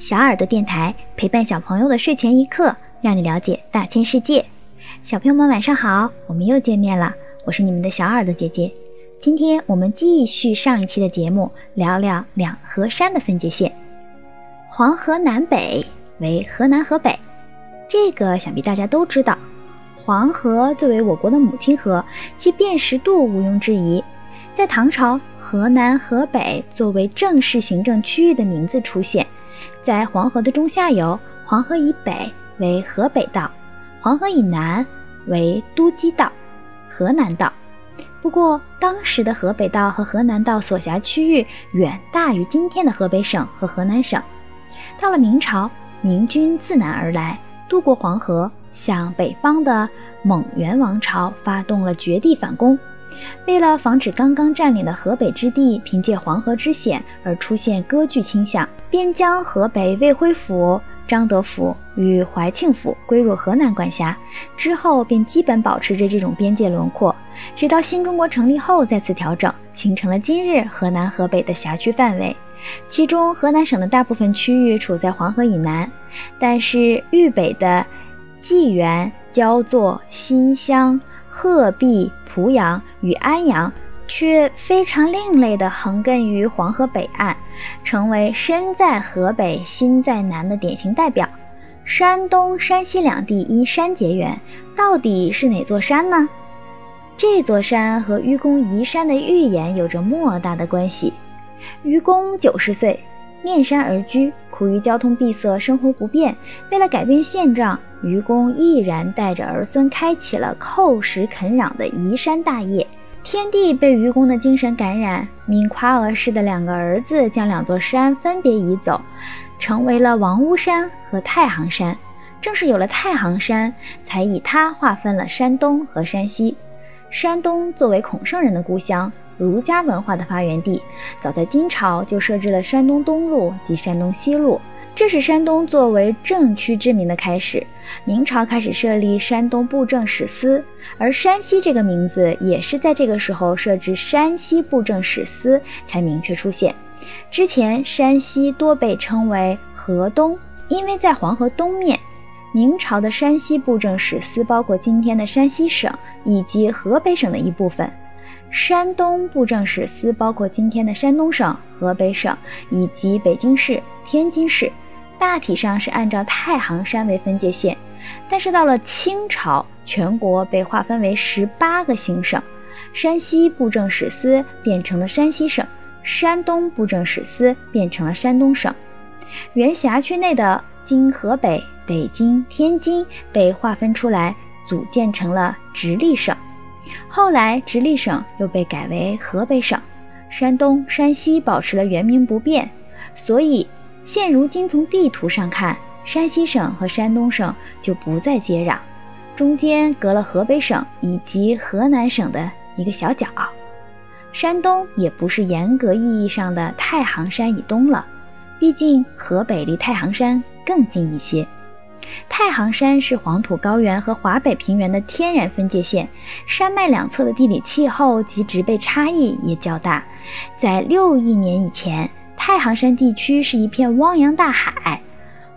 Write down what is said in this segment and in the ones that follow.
小耳朵电台陪伴小朋友的睡前一刻，让你了解大千世界。小朋友们晚上好，我们又见面了，我是你们的小耳朵姐姐。今天我们继续上一期的节目，聊聊两河山的分界线。黄河南北为河南河北，这个想必大家都知道。黄河作为我国的母亲河，其辨识度毋庸置疑。在唐朝，河南、河北作为正式行政区域的名字出现。在黄河的中下游，黄河以北为河北道，黄河以南为都畿道、河南道。不过，当时的河北道和河南道所辖区域远大于今天的河北省和河南省。到了明朝，明军自南而来，渡过黄河，向北方的蒙元王朝发动了绝地反攻。为了防止刚刚占领的河北之地凭借黄河之险而出现割据倾向，便将河北魏辉府、张德府与怀庆府归入河南管辖。之后便基本保持着这种边界轮廓，直到新中国成立后再次调整，形成了今日河南、河北的辖区范围。其中，河南省的大部分区域处在黄河以南，但是豫北的济源、焦作、新乡。鹤壁、濮阳与安阳却非常另类的横亘于黄河北岸，成为身在河北心在南的典型代表。山东、山西两地因山结缘，到底是哪座山呢？这座山和愚公移山的预言有着莫大的关系。愚公九十岁，面山而居，苦于交通闭塞，生活不便，为了改变现状。愚公毅然带着儿孙开启了叩石垦壤的移山大业，天帝被愚公的精神感染，命夸娥氏的两个儿子将两座山分别移走，成为了王屋山和太行山。正是有了太行山，才以它划分了山东和山西。山东作为孔圣人的故乡，儒家文化的发源地，早在金朝就设置了山东东路及山东西路。这是山东作为政区之名的开始。明朝开始设立山东布政使司，而山西这个名字也是在这个时候设置山西布政使司才明确出现。之前山西多被称为河东，因为在黄河东面。明朝的山西布政使司包括今天的山西省以及河北省的一部分，山东布政使司包括今天的山东省、河北省以及北京市。天津市大体上是按照太行山为分界线，但是到了清朝，全国被划分为十八个行省，山西布政使司变成了山西省，山东布政使司变成了山东省，原辖区内的今河北、北京、天津被划分出来，组建成了直隶省。后来，直隶省又被改为河北省，山东、山西保持了原名不变，所以。现如今从地图上看，山西省和山东省就不再接壤，中间隔了河北省以及河南省的一个小角。山东也不是严格意义上的太行山以东了，毕竟河北离太行山更近一些。太行山是黄土高原和华北平原的天然分界线，山脉两侧的地理气候及植被差异也较大。在六亿年以前。太行山地区是一片汪洋大海，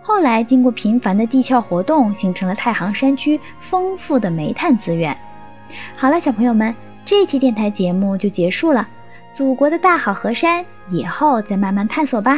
后来经过频繁的地壳活动，形成了太行山区丰富的煤炭资源。好了，小朋友们，这期电台节目就结束了。祖国的大好河山，以后再慢慢探索吧。